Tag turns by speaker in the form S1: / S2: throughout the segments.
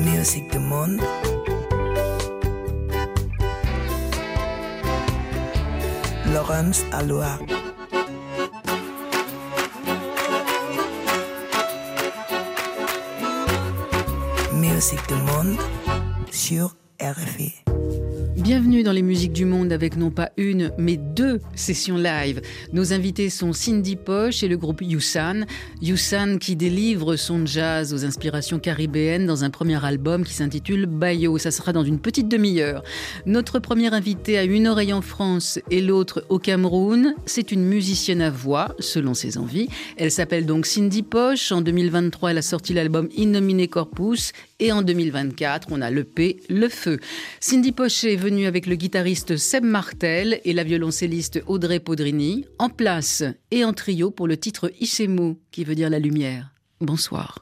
S1: Musique du monde. Laurence Aloha. Musique du monde sur RFI.
S2: Bienvenue dans les musiques du monde avec non pas une, mais deux sessions live. Nos invités sont Cindy Poche et le groupe Yusan. Yusan qui délivre son jazz aux inspirations caribéennes dans un premier album qui s'intitule Bayo. Ça sera dans une petite demi-heure. Notre première invitée a une oreille en France et l'autre au Cameroun. C'est une musicienne à voix, selon ses envies. Elle s'appelle donc Cindy Poche. En 2023, elle a sorti l'album Innomine Corpus et en 2024, on a l'EP Le Feu. Cindy Pochet est venue avec le guitariste Seb Martel et la violoncelliste Audrey Podrini, en place et en trio pour le titre Ishemu, qui veut dire la lumière. Bonsoir.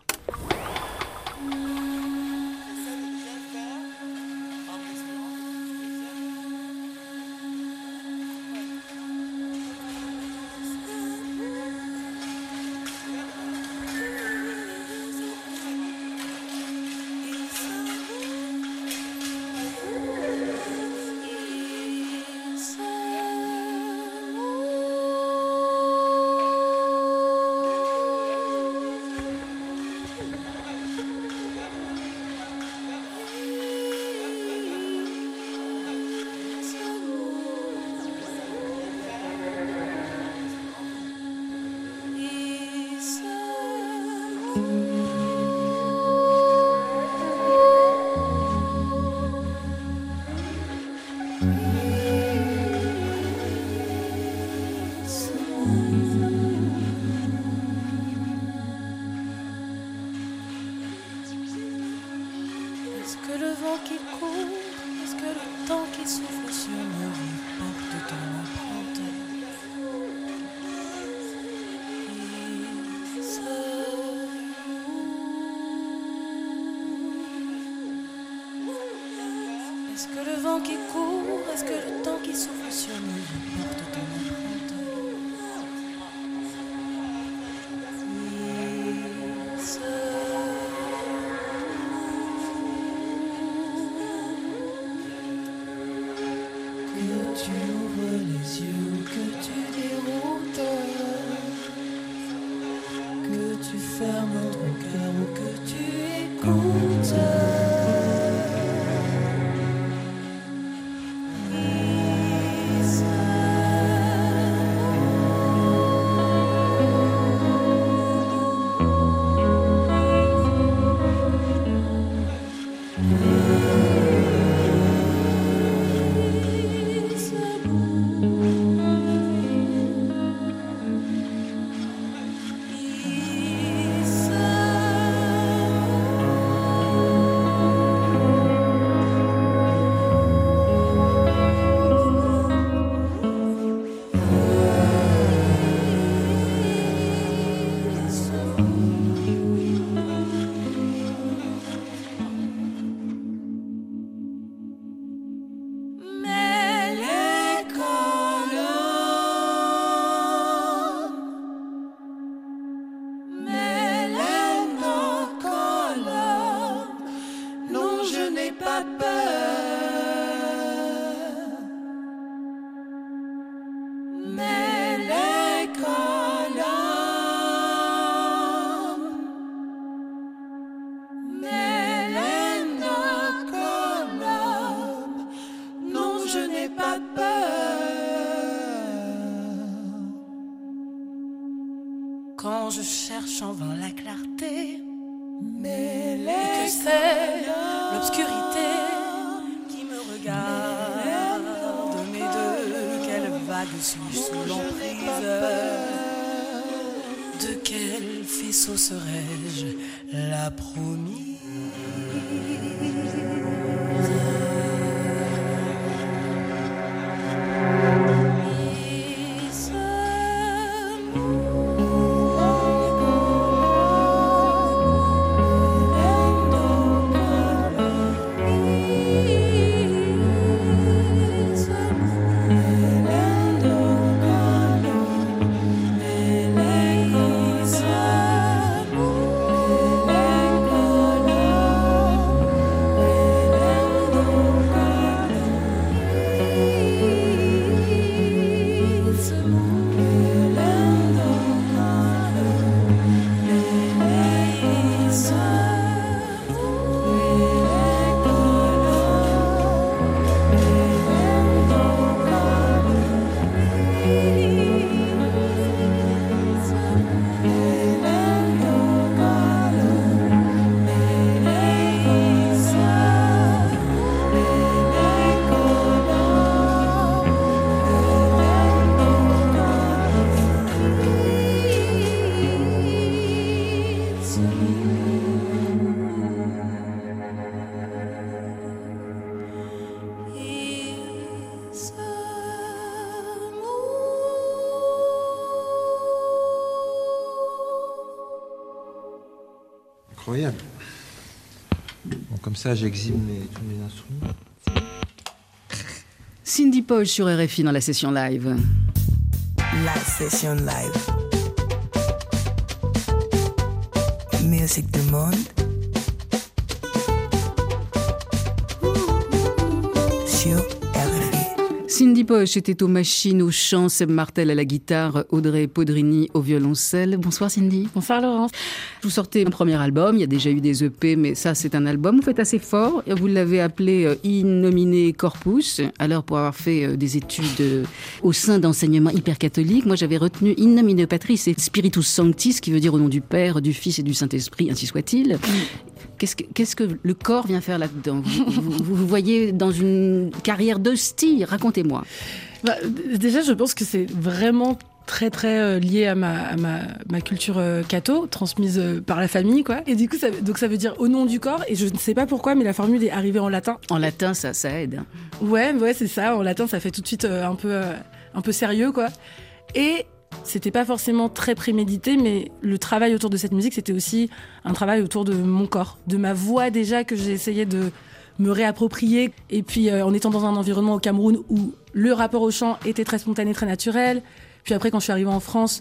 S3: Ça, j'exhibe mes, tous mes instruments.
S4: Cindy Poche sur RFI dans la session live.
S1: La session live. Musique du monde.
S4: Poche était aux machines, au chant, Seb Martel à la guitare, Audrey Podrini au violoncelle. Bonsoir Cindy.
S5: Bonsoir Laurence.
S4: Vous sortez un premier album, il y a déjà eu des EP, mais ça c'est un album. Vous faites assez fort, vous l'avez appelé euh, Innominé Corpus, alors pour avoir fait euh, des études euh, au sein d'enseignements hyper catholiques. Moi j'avais retenu Innominé Patris et Spiritus Sanctis, qui veut dire au nom du Père, du Fils et du Saint-Esprit, ainsi soit-il. Qu'est-ce que, qu'est-ce que le corps vient faire là-dedans vous, vous, voyez dans une carrière d'hostie Racontez-moi.
S5: Bah, déjà, je pense que c'est vraiment très très euh, lié à ma, à ma, ma culture euh, catho, transmise euh, par la famille, quoi. Et du coup, ça, donc ça veut dire au nom du corps, et je ne sais pas pourquoi, mais la formule est arrivée en latin.
S4: En latin, ça, ça aide.
S5: Ouais, ouais, c'est ça. En latin, ça fait tout de suite euh, un peu, un peu sérieux, quoi. Et c'était pas forcément très prémédité, mais le travail autour de cette musique, c'était aussi un travail autour de mon corps, de ma voix déjà que j'ai essayé de me réapproprier. Et puis, euh, en étant dans un environnement au Cameroun où le rapport au chant était très spontané, très naturel. Puis après, quand je suis arrivée en France,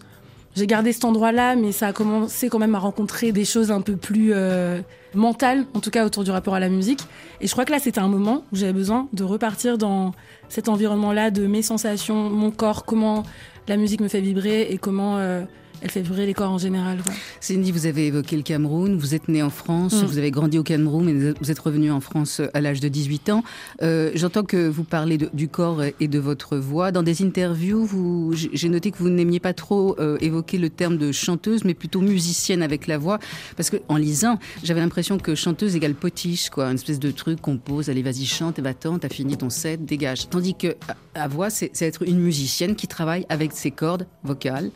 S5: j'ai gardé cet endroit-là, mais ça a commencé quand même à rencontrer des choses un peu plus euh, mentales, en tout cas autour du rapport à la musique. Et je crois que là, c'était un moment où j'avais besoin de repartir dans cet environnement-là de mes sensations, mon corps, comment la musique me fait vibrer et comment euh, elle fait vibrer les corps en général. quoi.
S4: Cindy, vous avez évoqué le Cameroun, vous êtes née en France,
S5: Mm.
S4: vous avez grandi au Cameroun, mais vous êtes revenu en France à l'âge de 18 ans. Euh, J'entends que vous parlez de- du corps et de votre voix. Dans des interviews, j'ai noté que vous n'aimiez pas trop euh, évoquer le terme de chanteuse, mais plutôt musicienne avec la voix. Parce que en lisant, j'avais l'impression que chanteuse égale potiche, quoi, une espèce de truc qu'on pose, allez vas-y chante, et va-t'en, t'as fini ton set, dégage. Tandis que à, à voix, c'est être une musicienne qui travaille avec ses cordes vocales.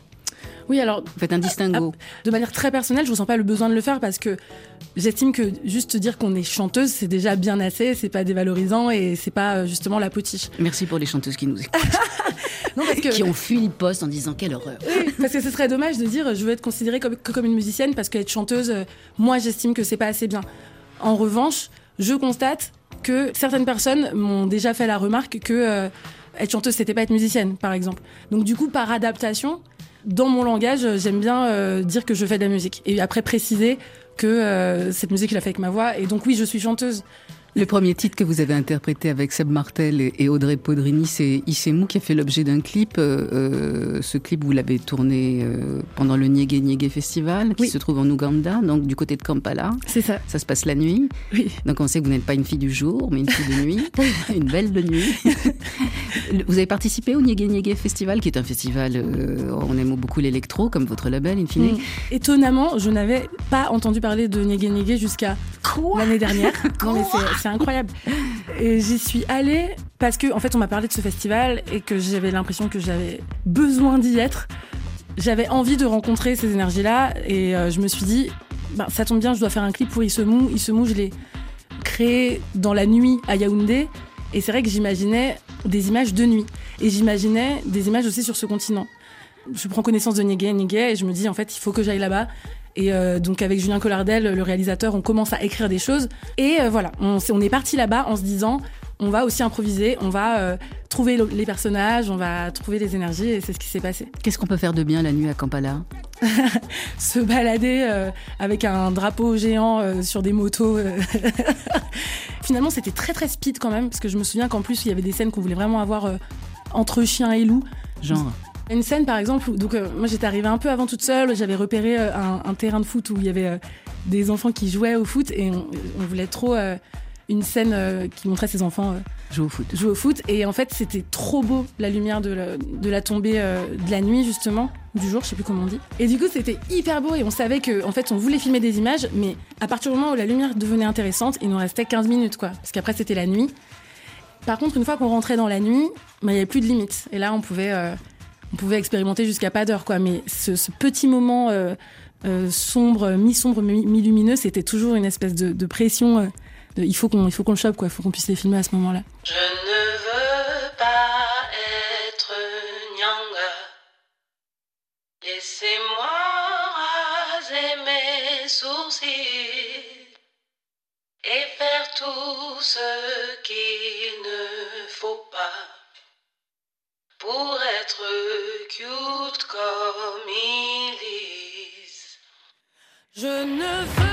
S5: Oui, alors
S4: Vous faites un distinguo.
S5: de manière très personnelle, je ressens pas le besoin de le faire parce que j'estime que juste dire qu'on est chanteuse, c'est déjà bien assez, c'est pas dévalorisant et c'est pas euh, justement la potiche.
S4: Merci pour les chanteuses qui nous écoutent.
S5: Non, parce que,
S4: qui ont fui le poste en disant quelle horreur.
S5: Oui, parce que ce serait dommage de dire je veux être considérée comme, que comme une musicienne parce qu'être chanteuse, euh, moi j'estime que c'est pas assez bien. En revanche, je constate que certaines personnes m'ont déjà fait la remarque que euh, être chanteuse c'était pas être musicienne, par exemple. Donc du coup, par adaptation, dans mon langage, j'aime bien euh, dire que je fais de la musique et après préciser que euh, cette musique je la fais avec ma voix et donc oui, je suis chanteuse.
S4: Le premier titre que vous avez interprété avec Seb Martel et Audrey Podrini, c'est Issemou qui a fait l'objet d'un clip. Euh, ce clip, vous l'avez tourné pendant le Niégué Niégué Festival, qui
S5: Oui.
S4: se trouve en Ouganda, donc du côté de Kampala.
S5: C'est ça.
S4: Ça se passe la nuit.
S5: Oui.
S4: Donc on sait que vous n'êtes pas une fille du jour, mais une fille de nuit, une belle de nuit. vous avez participé au Niégué Niégué Festival, qui est un festival, euh, on aime beaucoup l'électro, comme votre label, in fine.
S5: Mm. Étonnamment, je n'avais pas entendu parler de Niégué Niégué jusqu'à l'année dernière. non, mais c'est- incroyable. Et j'y suis allée parce que, en fait, on m'a parlé de ce festival et que j'avais l'impression que j'avais besoin d'y être. J'avais envie de rencontrer ces énergies-là et euh, je me suis dit, ben, ça tombe bien, je dois faire un clip pour Issemou. Issemou, je l'ai créé dans la nuit à Yaoundé. Et c'est vrai que j'imaginais des images de nuit. Et j'imaginais des images aussi sur ce continent. Je prends connaissance de Niégué, Niégué, et je me dis, en fait, il faut que j'aille là-bas. Et euh, donc avec Julien Collardel, le réalisateur, on commence à écrire des choses. Et euh, voilà, on est parti là-bas en se disant, on va aussi improviser, on va euh, trouver le- les personnages, on va trouver les énergies, et c'est ce qui s'est passé.
S4: Qu'est-ce qu'on peut faire de bien la nuit à Kampala?
S5: Se balader euh, avec un drapeau géant euh, sur des motos. Finalement, c'était très très speed quand même, parce que je me souviens qu'en plus, il y avait des scènes qu'on voulait vraiment avoir entre chien et loup.
S4: Genre
S5: Une scène par exemple, où, donc moi j'étais arrivée un peu avant toute seule, j'avais repéré un, un terrain de foot où il y avait des enfants qui jouaient au foot et on, on voulait trop une scène euh, qui montrait ces enfants euh,
S4: joue au foot.
S5: jouer au foot. Et en fait c'était trop beau la lumière de la, de la tombée euh, de la nuit justement du jour je sais plus comment on dit. Et du coup c'était hyper beau et on savait que en fait on voulait filmer des images mais à partir du moment où la lumière devenait intéressante il nous restait 15 minutes quoi. Parce qu'après c'était la nuit. Par contre une fois qu'on rentrait dans la nuit bah, il y avait plus de limites. Et là on pouvait on pouvait expérimenter jusqu'à pas d'heure quoi. Mais ce, ce petit moment sombre mi-sombre mi- mi-lumineux c'était toujours une espèce de, de pression de- il faut qu'on il faut qu'on le chope quoi il faut qu'on puisse les filmer à ce moment là
S2: Je ne veux pas être Nyanga. Laissez-moi raser mes sourcils. tout ce qu'il ne faut pas pour être cute comme disent. Je ne veux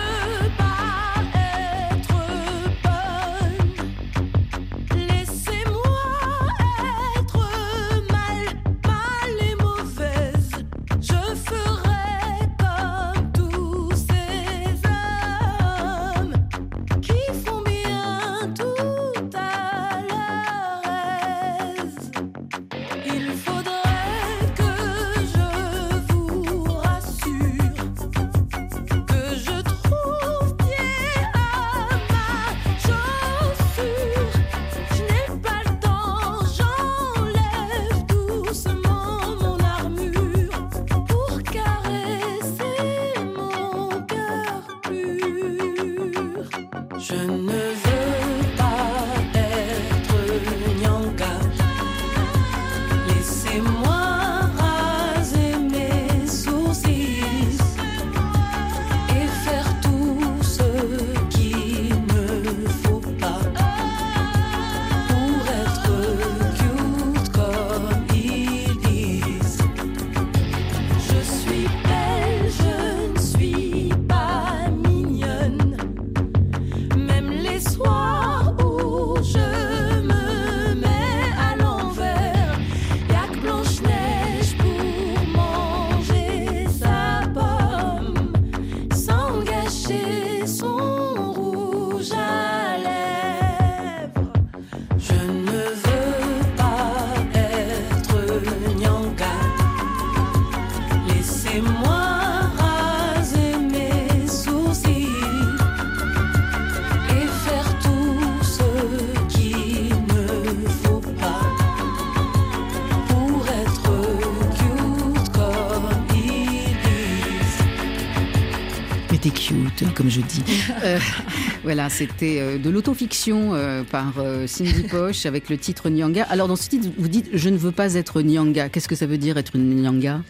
S4: voilà, c'était euh, de l'autofiction euh, par euh, Cindy Poche avec le titre Nyanga. Alors, dans ce titre, vous dites Je ne veux pas être Nyanga. Qu'est-ce que ça veut dire être une Nyanga?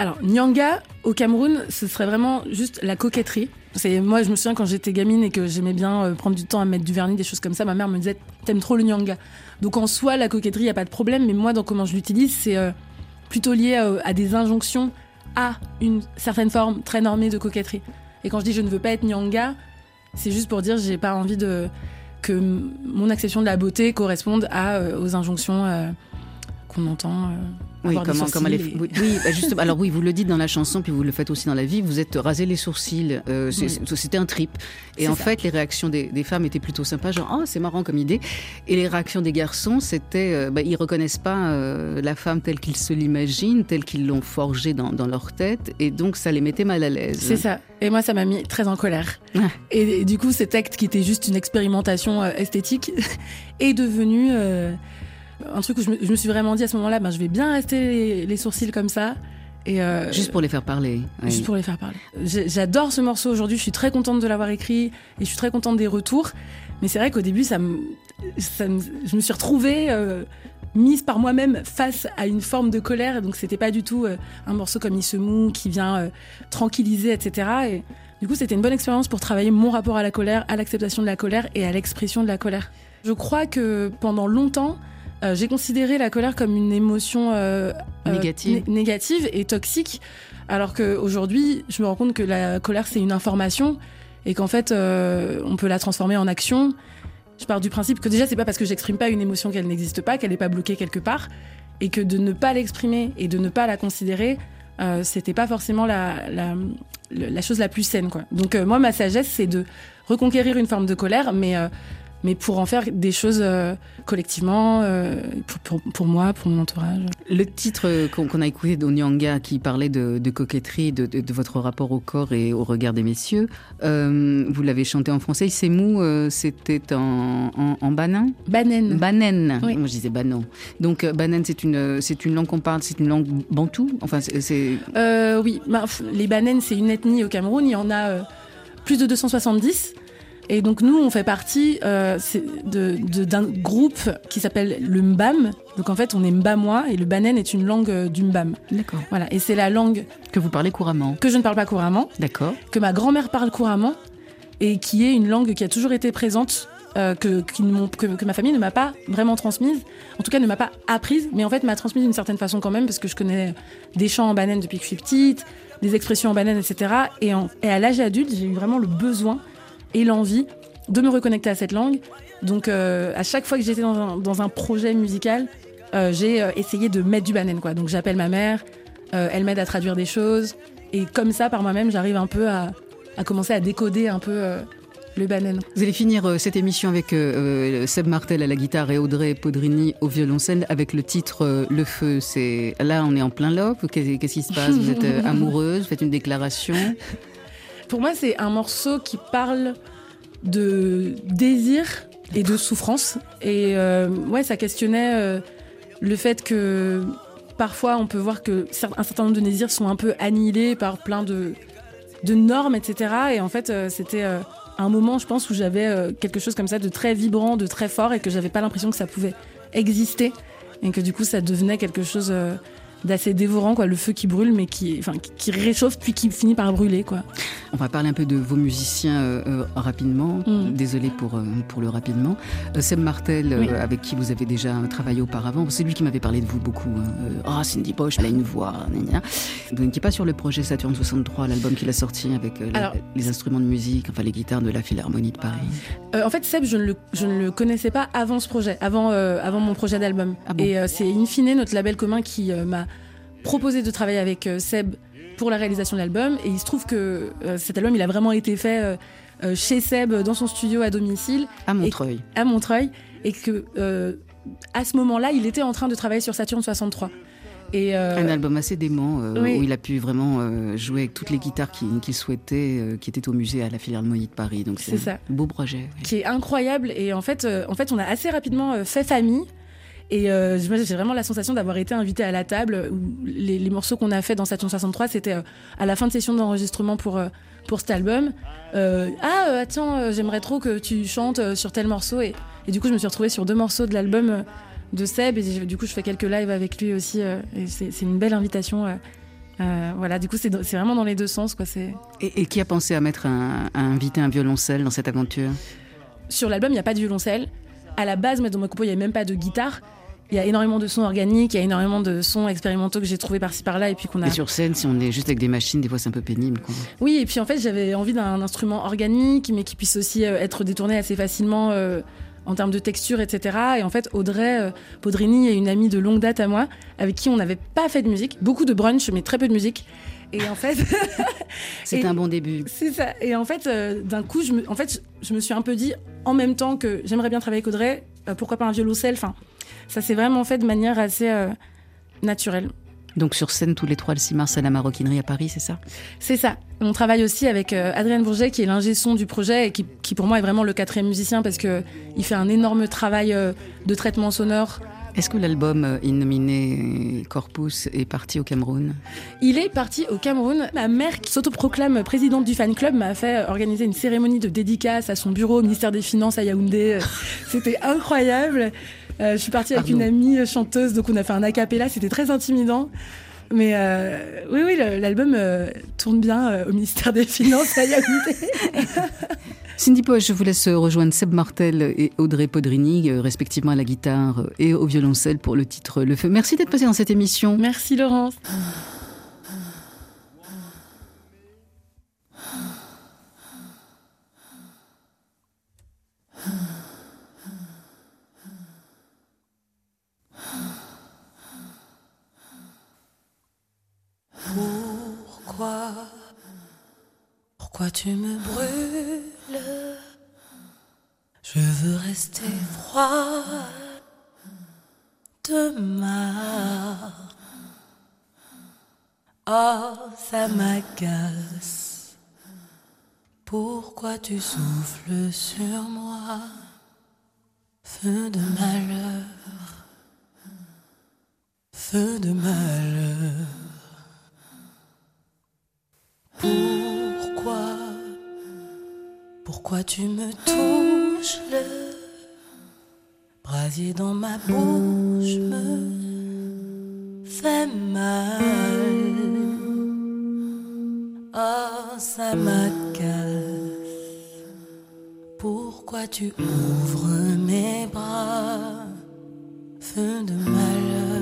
S5: Alors, Nyanga, au Cameroun, ce serait vraiment juste la coquetterie. C'est moi, je me souviens quand j'étais gamine et que j'aimais bien prendre du temps à mettre du vernis, des choses comme ça. Ma mère me disait t'aimes trop le Nyanga. Donc en soi, la coquetterie, y a pas de problème. Mais moi, dans comment je l'utilise, c'est plutôt lié à des injonctions à une certaine forme très normée de coquetterie. Et quand je dis je ne veux pas être Nyanga, c'est juste pour dire j'ai pas envie de que mon acception de la beauté corresponde euh, aux injonctions euh, qu'on entend. euh,
S4: Oui, comment, comment les...
S5: et-
S4: oui, bah, justement. Alors oui, vous le dites dans la chanson, puis vous le faites aussi dans la vie. Vous êtes rasé les sourcils. euh,
S5: Oui.
S4: C'était un trip. Et en
S5: ça.
S4: fait, les réactions des, des femmes étaient plutôt sympas, genre oh c'est marrant comme idée. Et les réactions des garçons, c'était euh, bah, ils reconnaissent pas euh, la femme telle qu'ils se l'imaginent, telle qu'ils l'ont forgée dans, dans leur tête, et donc ça les mettait mal à l'aise.
S5: C'est ça. Et moi, ça m'a mis très en colère. Et, et du coup, cet acte qui était juste une expérimentation esthétique est devenu un truc où je me, je me suis vraiment dit à ce moment-là, ben, je vais bien rester les, les sourcils comme ça. Et euh,
S4: Juste pour les faire parler. oui.
S5: juste pour les faire parler. J'adore ce morceau aujourd'hui. Je suis très contente de l'avoir écrit et je suis très contente des retours. Mais c'est vrai qu'au début, ça me, ça me- je me suis retrouvée euh, mise par moi-même face à une forme de colère. Donc c'était pas du tout euh, un morceau comme Il se moue qui vient tranquilliser, etc. Et du coup, c'était une bonne expérience pour travailler mon rapport à la colère, à l'acceptation de la colère et à l'expression de la colère. Je crois que pendant longtemps, euh, j'ai considéré la colère comme une émotion euh, euh,
S4: Négative.
S5: né- négative et toxique, alors qu'aujourd'hui, je me rends compte que la colère, c'est une information et qu'en fait, on peut la transformer en action. Je pars du principe que déjà, c'est pas parce que j'exprime pas une émotion qu'elle n'existe pas, qu'elle n'est pas bloquée quelque part, et que de ne pas l'exprimer et de ne pas la considérer, euh, c'était pas forcément la, la, chose la plus saine. Quoi. Donc euh, moi, ma sagesse, c'est de reconquérir une forme de colère, mais euh, mais pour en faire des choses euh, collectivement, euh, pour, pour, pour moi, pour mon entourage.
S4: Le titre qu'on qu'on a écouté d'Onyanga qui parlait de, de coquetterie, de, de- de votre rapport au corps et au regard des messieurs, euh, vous l'avez chanté en français. C'est mou, euh, c'était en, en, en banin?
S5: Banane.
S4: Banen.
S5: Oui.
S4: Moi je disais banan. Donc euh, banen c'est une une langue qu'on parle, c'est une langue bantou. Enfin c'est-
S5: Euh, oui, bah, les Banen, c'est une ethnie au Cameroun. Il y en a euh, plus de 270. Et donc nous, on fait partie euh, c'est de- de- d'un groupe qui s'appelle le Mbam. Donc en fait, on est Mbamois et le Banen est une langue euh, du Mbam.
S4: d'accord.
S5: Voilà, et c'est la langue
S4: Que vous parlez couramment.
S5: que je ne parle pas couramment,
S4: D'accord.
S5: que ma grand-mère parle couramment et qui est une langue qui a toujours été présente euh, que, que, ma famille ne m'a pas vraiment transmise, en tout cas ne m'a pas apprise, mais en fait m'a transmise d'une certaine façon quand même, parce que je connais des chants en banane depuis que je suis petite, des expressions en banane, etc. Et, et à l'âge adulte, j'ai eu vraiment le besoin et l'envie de me reconnecter à cette langue. Donc euh, à chaque fois que j'étais dans un, dans un, projet musical, euh, j'ai essayé de mettre du banane. Quoi. Donc j'appelle ma mère, elle m'aide à traduire des choses, et comme ça, par moi-même, j'arrive un peu à, à, commencer à décoder un peu le banane.
S4: Vous allez finir euh, cette émission avec euh, euh, Seb Martel à la guitare et Audrey Podrini au violoncelle avec le titre Le Feu. C'est là, on est en plein love. Qu'est-ce qui se passe? Vous êtes amoureuse Vous faites une déclaration
S5: Pour moi, c'est un morceau qui parle de désir et de souffrance. Et ouais, ça questionnait le fait que parfois on peut voir que un certain nombre de désirs sont un peu annihilés par plein de, de normes, etc. Et en fait, c'était un moment, je pense, où j'avais euh, quelque chose comme ça de très vibrant, de très fort, et que j'avais pas l'impression que ça pouvait exister, et que du coup, ça devenait quelque chose euh, d'assez dévorant, quoi, le feu qui brûle, mais qui, enfin, qui réchauffe puis qui finit par brûler, quoi.
S4: On va parler un peu de vos musiciens euh, euh, rapidement. Mm. Désolé pour, euh, pour le rapidement. Seb Martel, avec qui vous avez déjà travaillé auparavant, c'est lui qui m'avait parlé de vous beaucoup. Ah, oh, Cindy Poche, elle a une voix. Vous n'étiez pas sur le projet Saturne 63, l'album qu'il a sorti avec les instruments de musique, enfin les guitares de la Philharmonie de Paris.
S5: en fait, Seb, je ne, le, je ne le connaissais pas avant ce projet, avant, avant mon projet d'album. Ah Et c'est in fine notre label commun qui m'a proposé de travailler avec euh, Seb pour la réalisation de l'album. Et il se trouve que euh, cet album, il a vraiment été fait euh, chez Seb, dans son studio à domicile.
S4: À Montreuil.
S5: à Montreuil. Et que à ce moment-là, il était en train de travailler sur Saturne 63.
S4: Et Un album assez dément où il a pu vraiment jouer avec toutes les guitares qu'il souhaitait, qui étaient au musée à la Philharmonie de Paris. Donc c'est un beau projet.
S5: Qui est incroyable. Et en fait, en fait, on a assez rapidement fait famille. Et euh, j'ai vraiment la sensation d'avoir été invitée à la table. Où les, morceaux qu'on a fait dans Station 63, c'était euh, à la fin de session d'enregistrement pour, euh, pour cet album. ah, attends, j'aimerais trop que tu chantes sur tel morceau. Et, et, du coup, je me suis retrouvée sur deux morceaux de l'album de Seb. Et du coup, je fais quelques lives avec lui aussi. et c'est une belle invitation. voilà, du coup, c'est vraiment dans les deux sens. Quoi,
S4: et, et qui a pensé à, mettre un, à inviter un violoncelle dans cette aventure?
S5: Sur l'album, il n'y a pas de violoncelle. À la base, dans ma compo, il n'y avait même pas de guitare. Il y a énormément de sons organiques, il y a énormément de sons expérimentaux que j'ai trouvés par-ci par-là et puis qu'on a.
S4: Et sur scène, si on est juste avec des machines, des fois c'est un peu pénible.
S5: Oui, et puis en fait j'avais envie d'un instrument organique, mais qui puisse aussi euh, être détourné assez facilement euh, en termes de texture, etc. Et en fait Audrey euh, Podrini est une amie de longue date à moi, avec qui on n'avait pas fait de musique, beaucoup de brunch, mais très peu de musique. Et en fait,
S4: c'est un bon début.
S5: C'est ça. Et en fait, d'un coup, je me, en fait, je me suis un peu dit, en même temps que j'aimerais bien travailler avec Audrey, pourquoi pas un violoncelle? Enfin, ça s'est vraiment fait de manière assez euh, naturelle.
S4: Donc sur scène tous les trois le 6 mars à la Maroquinerie à Paris, c'est ça?
S5: C'est ça. On travaille aussi avec euh, Adrienne Bourget qui est l'ingé son du projet et qui, pour moi est vraiment le quatrième musicien parce que il fait un énorme travail euh, de traitement sonore.
S4: Est-ce que l'album Innominé Corpus est parti au Cameroun?
S5: Il est parti au Cameroun. Ma mère, qui s'autoproclame présidente du fan club, m'a fait organiser une cérémonie de dédicace à son bureau au ministère des Finances à Yaoundé. C'était incroyable. Euh, je suis partie avec une amie chanteuse, donc on a fait un acapella, c'était très intimidant. Mais euh, oui, oui, l'album euh, tourne bien au ministère des Finances à
S4: Cindy Poche, je vous laisse rejoindre Seb Martel et Audrey Podrini, respectivement à la guitare et au violoncelle pour le titre Le Feu. Merci d'être passé dans cette émission.
S5: Merci Laurence.
S2: Pourquoi? Tu me brûles Je veux rester froid demain. Oh, ça m'agace. Pourquoi tu souffles sur moi? Feu de malheur, feu de malheur. Pourquoi tu me touches le brasier dans ma bouche me fait mal? Oh, ça. Pourquoi tu ouvres mes bras, feu de malheur,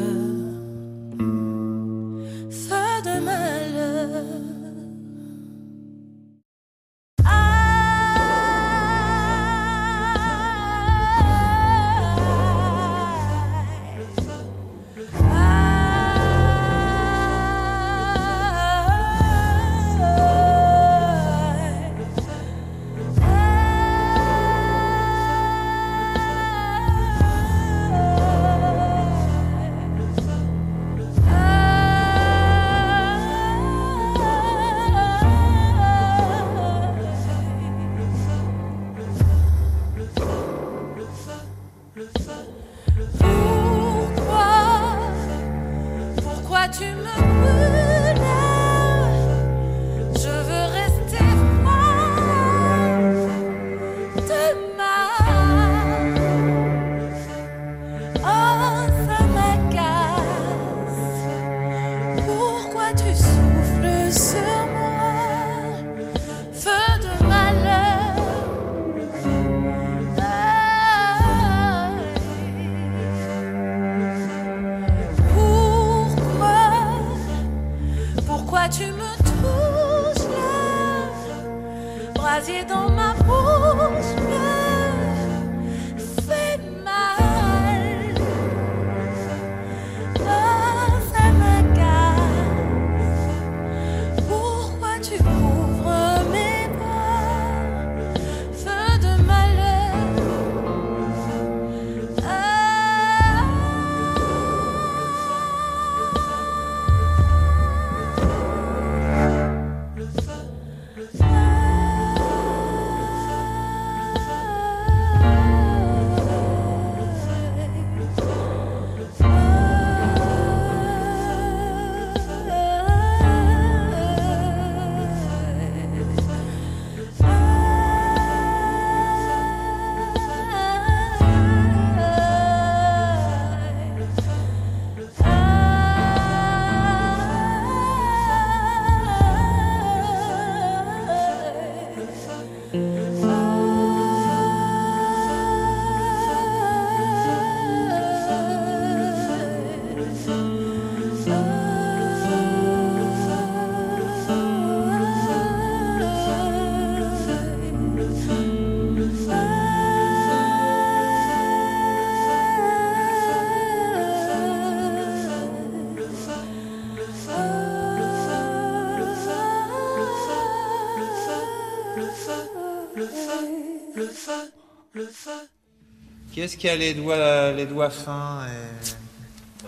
S3: Qui est-ce qui a les doigts, les doigts fins et...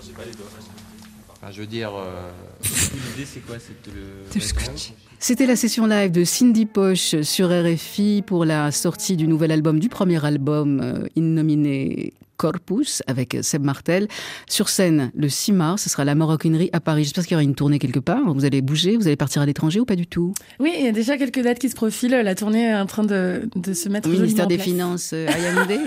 S3: Enfin, je veux dire. euh,
S6: L'idée, c'est quoi C'est le.
S4: Je dis? C'était la session live de Cindy Poche sur RFI pour la sortie du nouvel album, du premier album euh, innominé Corpus avec Seb Martel. Sur scène le 6 mars, ce sera la Maroquinerie à Paris. J'espère qu'il y aura une tournée quelque part. Vous allez bouger, vous allez partir à l'étranger ou pas du tout?
S5: Oui, il y a déjà quelques dates qui se profilent. La tournée est en train de, de se mettre
S4: Au
S5: joliment
S4: ministère
S5: en
S4: des
S5: place.
S4: Finances euh, à Yaoundé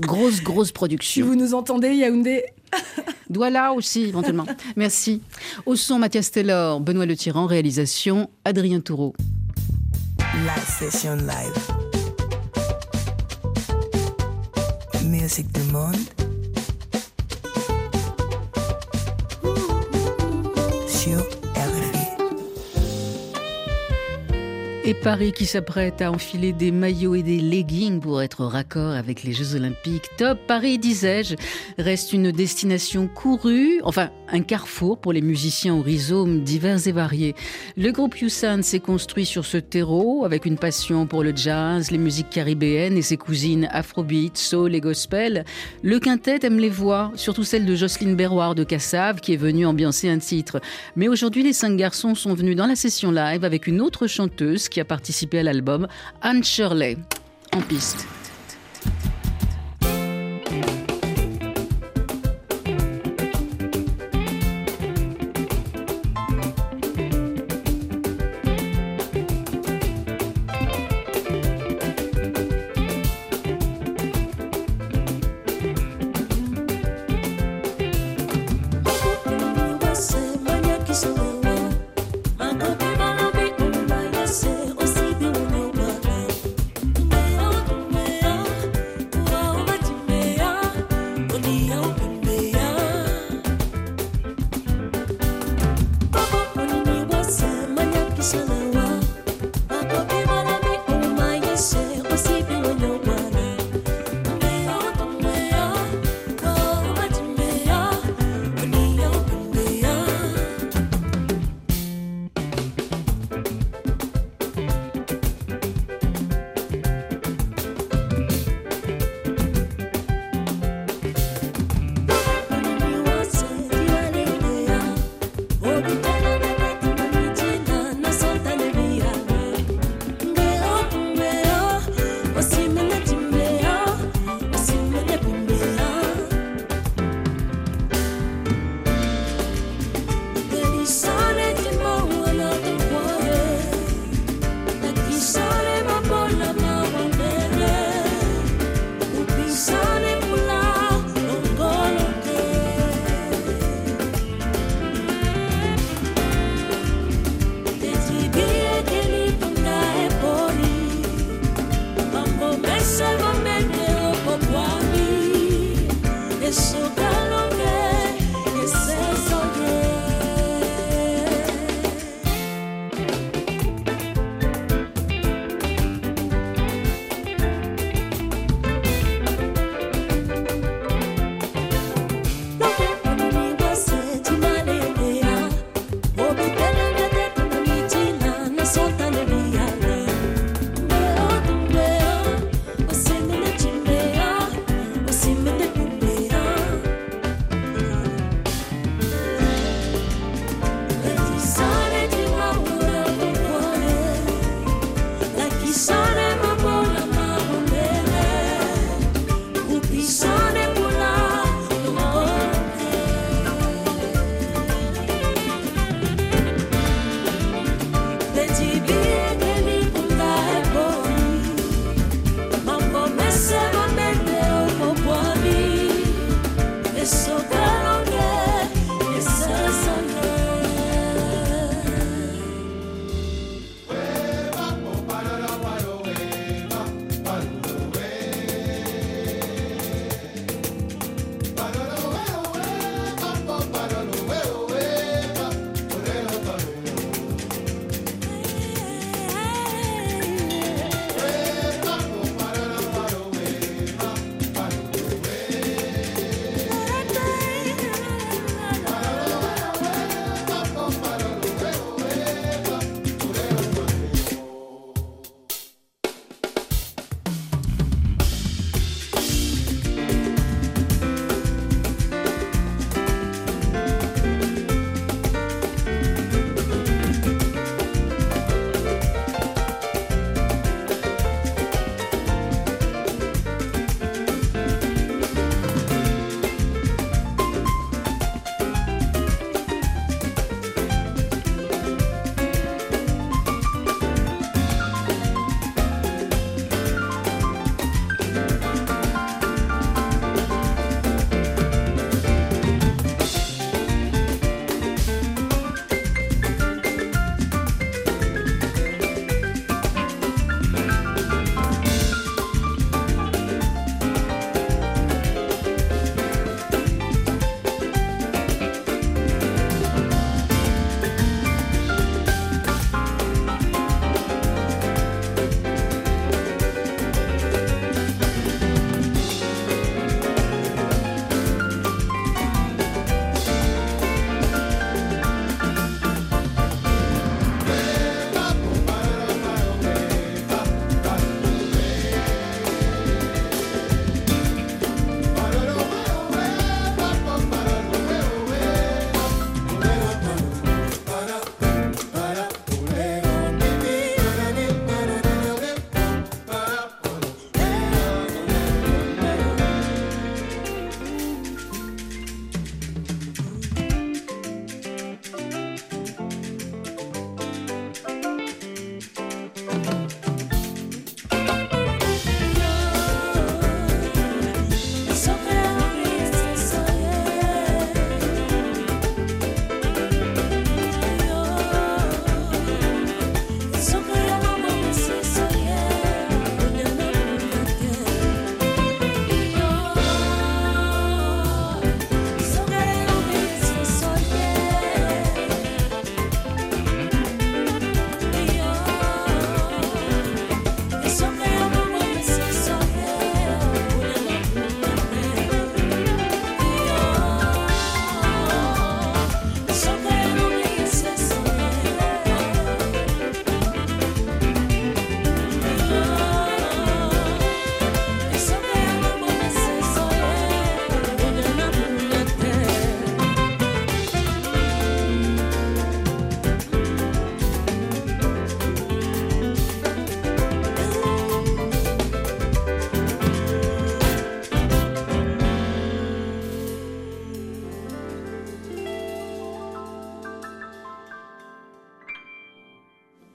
S4: Grosse, grosse
S5: Si
S4: production.
S5: vous nous entendez, Yaoundé,
S4: Douala aussi, éventuellement. Merci. Au son, Mathias Taylor, Benoît Le Tyran, réalisation, Adrien Toureau.
S1: La session live. Musique du monde.
S4: Et Paris qui s'apprête à enfiler des maillots et des leggings pour être raccord avec les Jeux Olympiques. Top Paris, disais-je, reste une destination courue, enfin un carrefour pour les musiciens au rhizome divers et variés. Le groupe Yusan s'est construit sur ce terreau avec une passion pour le jazz, les musiques caribéennes et ses cousines afrobeat, soul et gospel. Le quintet aime les voix, surtout celle de Jocelyne Berroir de Cassave qui est venue ambiancer un titre. Mais aujourd'hui, les cinq garçons sont venus dans la session live avec une autre chanteuse qui a participé à l'album, Anne Shirley, en piste.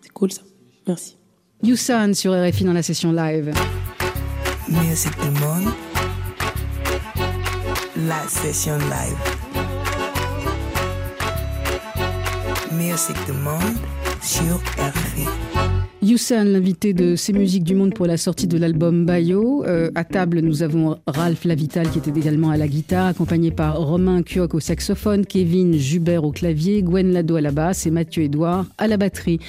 S5: Cool ça. Merci.
S4: Yusan sur RFI dans la session live.
S1: Music du monde. La session live. Music du monde sur RFI.
S4: Yusan, l'invité de ces musiques du monde pour la sortie de l'album Bayo. Euh, à table, nous avons Ralph Lavital qui était également à la guitare, accompagné par Romain Kioc au saxophone, Kevin Jubert au clavier, Gwen Lado à la basse et Mathieu Edouard à la batterie.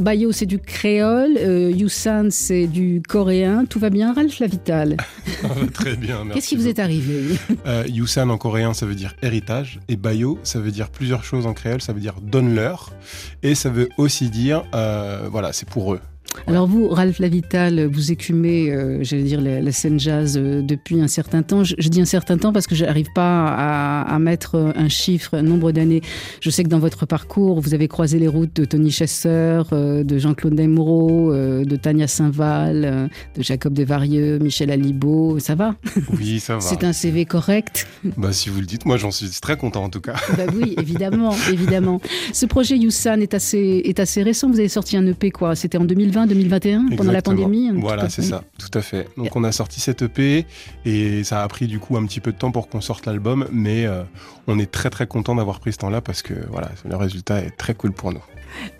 S4: Bayo, c'est du créole, euh, Yusan, c'est du coréen. Tout va bien, Ralph Lavital
S7: Très bien, merci.
S4: Qu'est-ce qui vous est arrivé
S7: euh, Yusan en coréen, ça veut dire héritage, et Bayo, ça veut dire plusieurs choses en créole, ça veut dire donne-leur, et ça veut aussi dire, euh, voilà, c'est pour eux.
S4: Alors vous, Ralph Lavital, vous écumez, euh, j'allais dire, la, la, scène jazz euh, depuis un certain temps. Je, je, dis un certain temps parce que je n'arrive pas à, à, mettre un chiffre, un nombre d'années. Je sais que dans votre parcours, vous avez croisé les routes de Tony Chesser, euh, de Jean-Claude Desmoureaux, euh, de Tania Saint-Val, de Jacob Desvarieux, Michel Alibaud. Ça va?
S7: Oui, ça va.
S4: C'est un CV correct?
S7: Bah si vous le dites, moi j'en suis très content en tout cas.
S4: Bah oui, évidemment, évidemment. Ce projet Yusan est assez, est assez récent. Vous avez sorti un EP, quoi C'était en 2020 2021
S7: Exactement.
S4: pendant la pandémie
S7: Voilà, c'est ça, tout à fait. Donc on a sorti cette EP et ça a pris du coup un petit peu de temps pour qu'on sorte l'album, mais euh, on est très très content d'avoir pris ce temps-là parce que voilà, le résultat est très cool pour nous.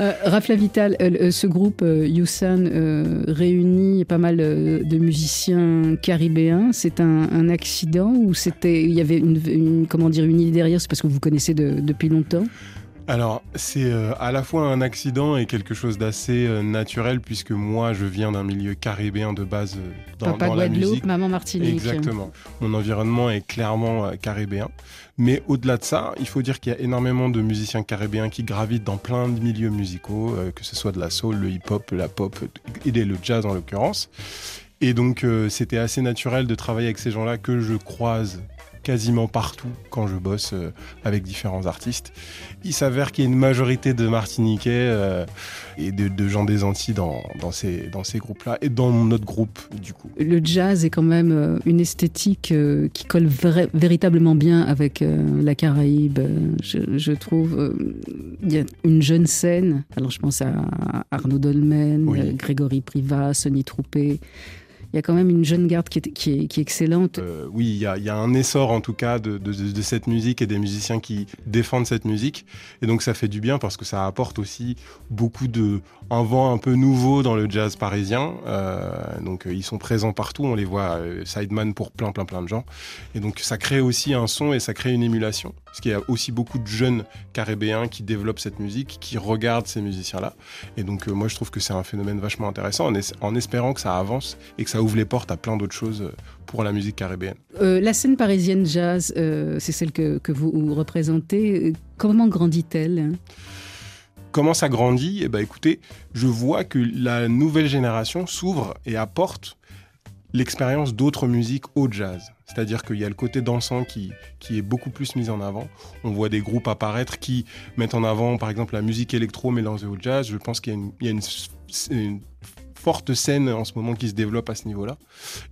S4: Euh, Rafla Vital, euh, ce groupe euh, Yusan réunit pas mal de musiciens caribéens. C'est un, un, accident ou c'était il y avait une, une, comment dire une idée derrière? C'est parce que vous connaissez de, depuis longtemps?
S7: Alors, c'est euh, à la fois un accident et quelque chose d'assez euh, naturel, puisque moi, je viens d'un milieu caribéen de base euh, dans,
S4: Papa
S7: dans la musique.
S4: maman Martinique.
S7: Exactement. Mon environnement est clairement euh, caribéen. Mais au-delà de ça, il faut dire qu'il y a énormément de musiciens caribéens qui gravitent dans plein de milieux musicaux, que ce soit de la soul, le hip-hop, la pop et le jazz en l'occurrence. Et donc, c'était assez naturel de travailler avec ces gens-là que je croise quasiment partout quand je bosse euh, avec différents artistes. Il s'avère qu'il y a une majorité de Martiniquais euh, et de, de, gens des Antilles dans, dans ces, dans ces groupes-là et dans notre groupe du coup.
S4: Le jazz est quand même euh, une esthétique qui colle véritablement bien avec la Caraïbe, je, je trouve. Il y a une jeune scène, alors je pense à Arnaud Dolmen,
S7: Oui.
S4: Grégory Privat, Sonny Troupé il y a quand même une jeune garde qui est, qui est, qui excellente.
S7: Euh, oui, il y, a, y, a, un essor en tout cas de, de, cette musique et des musiciens qui défendent cette musique. Et donc ça fait du bien parce que ça apporte aussi beaucoup de un vent un peu nouveau dans le jazz parisien. Euh, donc ils sont présents partout, on les voit euh, sideman pour plein plein plein de gens. Et donc ça crée aussi un son et ça crée une émulation. Parce qu'il y a aussi beaucoup de jeunes caribéens qui développent cette musique, qui regardent ces musiciens-là. Et donc euh, moi je trouve que c'est un phénomène vachement intéressant en, es en espérant que ça avance et que ça ouvre les portes à plein d'autres choses pour la musique caribéenne.
S4: Euh, la scène parisienne jazz, euh, c'est celle que, que, vous représentez. Comment grandit-elle?
S7: Comment ça grandit Eh ben, écoutez, je vois que la nouvelle génération s'ouvre et apporte l'expérience d'autres musiques au jazz. C'est-à-dire qu'il y a le côté dansant qui, qui est beaucoup plus mis en avant. On voit des groupes apparaître qui mettent en avant, par exemple, la musique électro mélangée au jazz. Je pense qu'il y a une, une forte scène en ce moment qui se développe à ce niveau-là.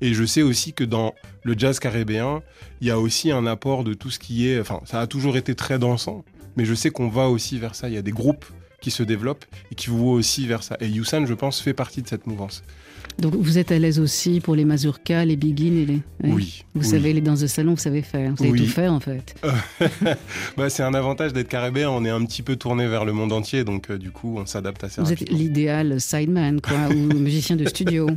S7: Et je sais aussi que dans le jazz caribéen, il y a aussi un apport de tout ce qui est... Enfin, ça a toujours été très dansant, mais je sais qu'on va aussi vers ça. Il y a des groupes qui se développent et qui vont aussi vers ça. Et Yusan, je pense, fait partie de cette mouvance.
S4: Donc vous êtes à l'aise aussi pour les mazurkas, les begins et les...
S7: Oui. oui
S4: vous
S7: oui.
S4: savez, les danses de salon, vous savez faire. Vous savez
S7: oui.
S4: tout faire en fait.
S7: bah, c'est un avantage d'être caribéen. On est un petit peu tourné vers le monde entier, donc euh, du coup, on s'adapte assez
S4: vous
S7: rapidement.
S4: Vous êtes l'idéal sideman, quoi, ou musicien de studio.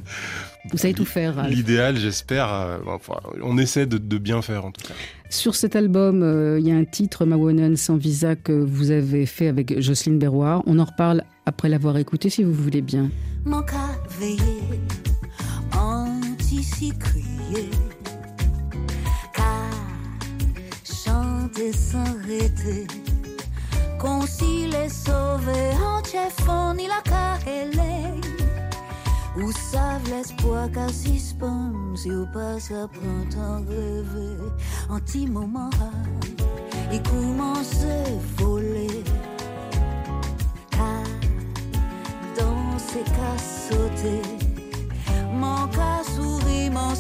S4: Vous savez tout faire.
S7: L'idéal, j'espère. Euh, enfin, on essaie de, de, bien faire en tout cas.
S4: Sur cet album, il euh, y a un titre, Mawonan sans visa, que vous avez fait avec Jocelyne Berroir. On en reparle après l'avoir écouté, si vous voulez bien.
S8: La carrelée. Ou savent l'espoir qu'à suspend si ou pas ça prend temps rêver anti moment il commence à voler car dans ces cas sauter mon cas sourit mon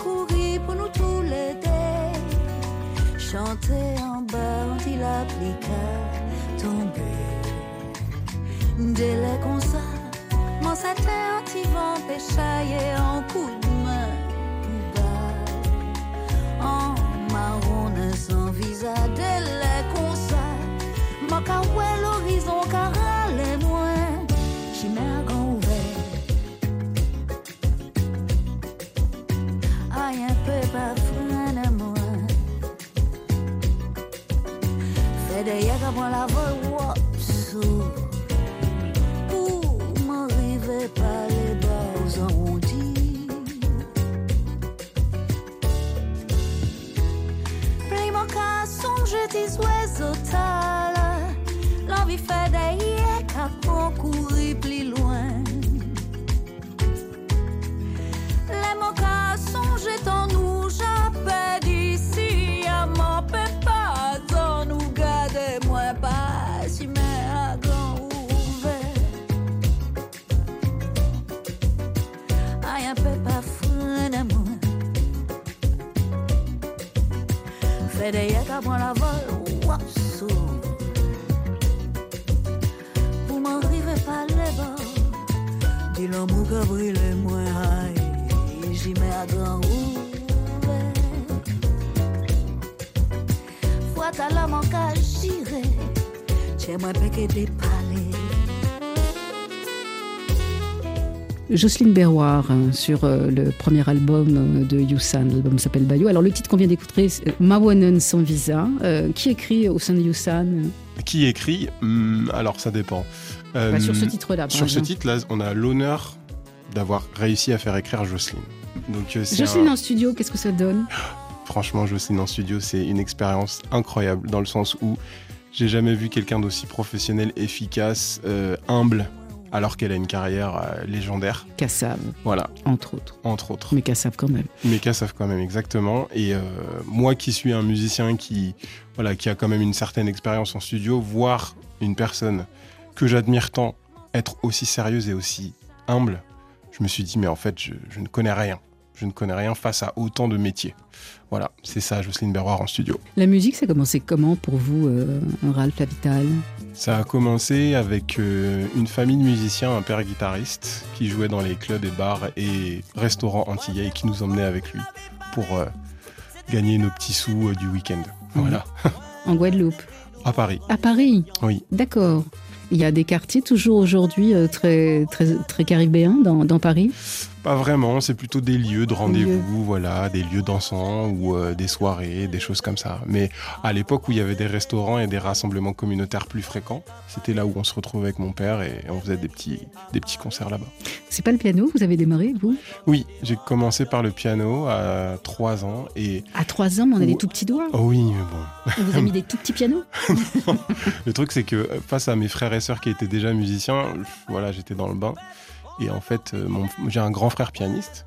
S8: courir pour nous tous les deux chanter en bas anti l'applica tomber délai comme c'était un petit vent péchaillé en coup de main. En marron sans visa délai comme ça. Moi qu'à ouais l'horizon car. J'y mets un grand ouvert. Aïe un peu pas freine à moi. Fait des yeux à moi la wop, sous. M'arriver par les bas aux arrondis. Plein mon cas, songe tes oiseaux tala. L'envie fait yeux qu'à concourir plus loin. Les mots qu'à songe Des moi la vol, wap, sous. Pour m'arriver par les bords. Dis l'amour qu'a brûlé moi, j'y mets à grand ouvert. Fois ta l'âme en j'irai, tiens moi péqué
S4: Jocelyne Berroir hein, sur euh, le premier album euh, de Youssan. L'album s'appelle Bayou. Alors le titre qu'on vient d'écouter, c'est Mawanen sans visa. Euh, qui écrit au sein de Youssan
S7: Qui écrit Hmm, Alors ça dépend. Euh,
S4: Pas Sur ce titre-là,
S7: Sur ce titre-là, on a l'honneur d'avoir réussi à faire écrire Jocelyne. Donc, euh,
S4: Jocelyne
S7: un-
S4: en studio, qu'est-ce que ça donne?
S7: Franchement, Jocelyne en studio, c'est une expérience incroyable dans le sens où j'ai jamais vu quelqu'un d'aussi professionnel, efficace, euh, humble, alors qu'elle a une carrière euh, légendaire.
S4: Kassav,
S7: Voilà,
S4: entre autres.
S7: entre autres.
S4: Mais Kassav quand même.
S7: Mes cas savent quand même exactement. Et euh, moi qui suis un musicien qui, voilà, qui a quand même une certaine expérience en studio, voir une personne que j'admire tant être aussi sérieuse et aussi humble, je me suis dit, mais en fait, je, je ne connais rien. Je ne connais rien face à autant de métiers. Voilà, c'est ça, Jocelyne Berroir en studio.
S4: La musique, ça a commencé comment pour vous, euh, Ralph Lavital?
S7: Ça a commencé avec euh, une famille de musiciens, un père guitariste qui jouait dans les clubs et bars et restaurants antillais et qui nous emmenait avec lui pour euh, gagner nos petits sous euh, du week-end. Voilà,
S4: En Guadeloupe
S7: à Paris.
S4: À Paris
S7: Oui.
S4: D'accord. Il y a des quartiers toujours aujourd'hui très, très, très caribéens dans, dans Paris?
S7: Pas vraiment, c'est plutôt des lieux de rendez-vous, voilà, des lieux dansants ou euh, des soirées, des choses comme ça. Mais à l'époque où il y avait des restaurants et des rassemblements communautaires plus fréquents, c'était là où on se retrouvait avec mon père et on faisait des petits, des petits concerts là-bas.
S4: C'est pas le piano vous avez démarré, vous?
S7: Oui, j'ai commencé par le piano à 3 ans et
S4: À 3 ans, mais on a des tout petits doigts.
S7: oh oui, mais bon.
S4: On vous a mis des tout petits pianos?
S7: Le truc, c'est que euh, face à mes frères et sœurs qui étaient déjà musiciens, voilà, j'étais dans le bain. Et en fait, euh, j'ai un grand frère pianiste.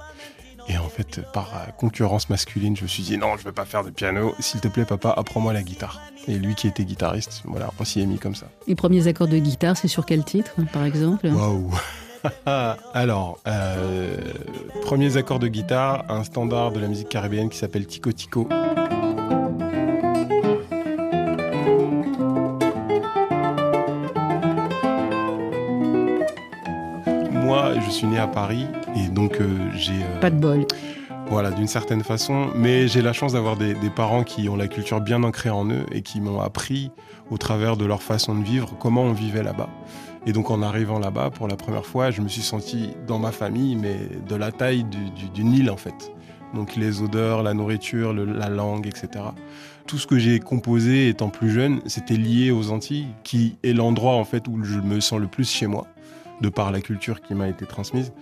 S7: Et en fait, euh, par euh, concurrence masculine, je me suis dit non, je veux pas faire de piano. S'il te plaît, papa, apprends-moi la guitare. Et lui qui était guitariste, voilà, on s'y est mis comme ça.
S4: Les premiers accords de guitare, c'est sur quel titre, par exemple?
S7: Waouh Alors, euh, premiers accords de guitare, un standard de la musique caribéenne qui s'appelle Tico Tico. Suis né à Paris et donc euh, j'ai euh,
S4: Pas de bol.
S7: voilà, d'une certaine façon. Mais j'ai la chance d'avoir des, des parents qui ont la culture bien ancrée en eux et qui m'ont appris, au travers de leur façon de vivre, comment on vivait là-bas. Et donc, en arrivant là-bas, pour la première fois, je me suis senti dans ma famille, mais de la taille du, du- d'une île, en fait. Donc, les odeurs, la nourriture, le- la langue, etc. Tout ce que j'ai composé étant plus jeune, c'était lié aux Antilles, qui est l'endroit, en fait, où je me sens le plus chez moi, de par la culture qui m'a été transmise.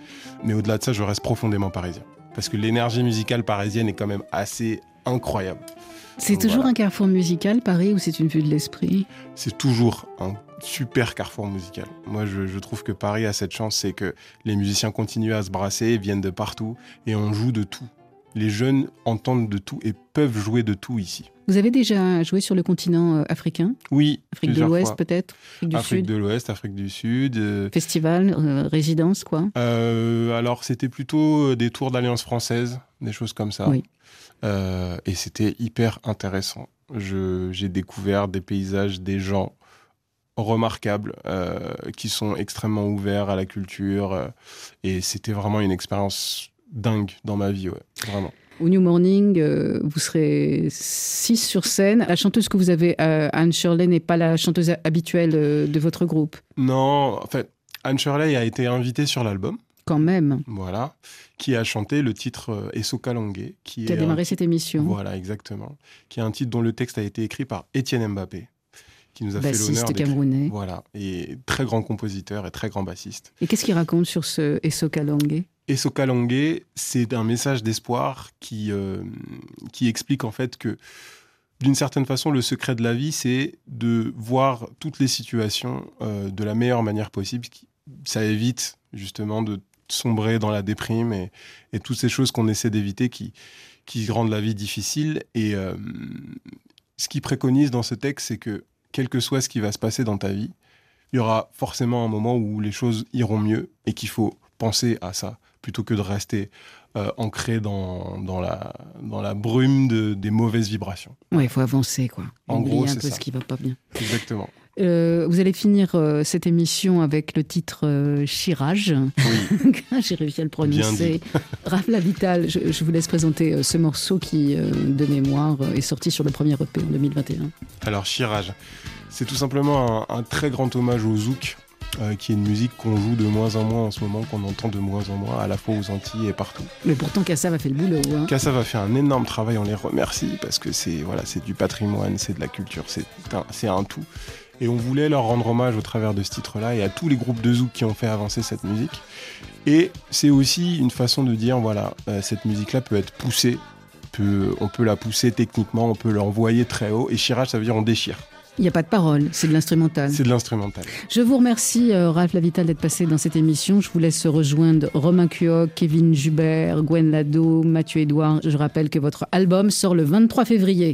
S7: Mais au-delà de ça, je reste profondément parisien parce que l'énergie musicale parisienne est quand même assez incroyable.
S4: C'est toujours
S7: voilà.
S4: un carrefour musical, Paris, ou c'est une vue de l'esprit?
S7: C'est toujours un super carrefour musical. Moi, je, je trouve que Paris a cette chance, c'est que les musiciens continuent à se brasser, viennent de partout, et on joue de tout. Les jeunes entendent de tout et peuvent jouer de tout ici.
S4: Vous avez déjà joué sur le continent euh, africain?
S7: Oui,
S4: Afrique de l'Ouest peut-être? Afrique du
S7: Afrique
S4: Sud?
S7: de l'Ouest, Afrique du Sud. euh,
S4: Festival, euh, résidence, quoi?
S7: Euh, alors, c'était plutôt des tours d'alliance française, des choses comme ça.
S4: Oui.
S7: Euh, et c'était hyper intéressant. J'ai découvert des paysages, des gens remarquables, qui sont extrêmement ouverts à la culture. et c'était vraiment une expérience dingue dans ma vie, ouais, vraiment.
S4: Au New Morning, euh, vous serez six sur scène. La chanteuse que vous avez, euh, Anne Shirley, n'est pas la chanteuse habituelle euh, de votre groupe,
S7: Non, en fait, Anne Shirley a été invitée sur l'album,
S4: quand même,
S7: voilà, qui a chanté le titre Esoka Langue, qui
S4: a démarré
S7: un
S4: cette émission.
S7: Voilà, exactement. Qui est un titre dont le texte a été écrit par Étienne Mbappé, qui nous a fait l'honneur
S4: bassiste camerounais.
S7: Voilà, et très grand compositeur et très grand bassiste.
S4: Et qu'est-ce qu'il raconte sur ce Esoka Langue
S7: Et Sokalongue, c'est un message d'espoir qui, euh, qui explique en fait que, d'une certaine façon, le secret de la vie, c'est de voir toutes les situations euh, de la meilleure manière possible. Ça évite justement de sombrer dans la déprime et, et toutes ces choses qu'on essaie d'éviter qui, qui rendent la vie difficile. Et euh, ce qu'il préconise dans ce texte, c'est que quel que soit ce qui va se passer dans ta vie, il y aura forcément un moment où les choses iront mieux et qu'il faut penser à ça plutôt que de rester euh, ancré dans, dans, la, dans la brume de, des mauvaises vibrations.
S4: Ouais, il faut avancer, quoi.
S7: En
S4: Oublier
S7: gros,
S4: un
S7: c'est
S4: peu
S7: ça.
S4: ce qui va pas bien.
S7: Exactement.
S4: Euh, vous allez finir euh, cette émission avec le titre euh, Chirage. J'ai réussi à le prononcer. Raph Lavital, je, je vous laisse présenter ce morceau qui, de mémoire, est sorti sur le premier EP en 2021.
S7: Alors, Chirage, c'est tout simplement un, un très grand hommage au zouk, euh, qui est une musique qu'on joue de moins en moins en ce moment, qu'on entend de moins en moins, à la fois aux Antilles et partout.
S4: Mais pourtant, Kassav a fait le boulot. hein.
S7: Kassav a fait un énorme travail, on les remercie, parce que c'est voilà, c'est du patrimoine, c'est de la culture, c'est un, c'est un tout. Et on voulait leur rendre hommage au travers de ce titre-là et à tous les groupes de zouk qui ont fait avancer cette musique. Et c'est aussi une façon de dire, voilà, euh, cette musique-là peut être poussée, peut, on peut la pousser techniquement, on peut l'envoyer très haut. Et chirage, ça veut dire on déchire.
S4: Il n'y a pas de parole, c'est de l'instrumental.
S7: C'est de l'instrumental.
S4: Je vous remercie, euh, Ralph Lavital, d'être passé dans cette émission. Je vous laisse rejoindre Romain Cuoc, Kevin Jubert, Gwen Lado, Mathieu Edouard. Je rappelle que votre album sort le 23 février.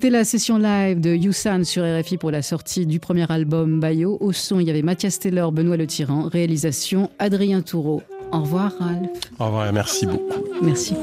S4: C'était la session live de Yusan sur RFI pour la sortie du premier album Bayo. Au son, il y avait Mathias Taylor, Benoît Le Tyran. Réalisation, Adrien Toureau. Au revoir, Ralph.
S7: Au revoir et merci beaucoup.
S4: Merci.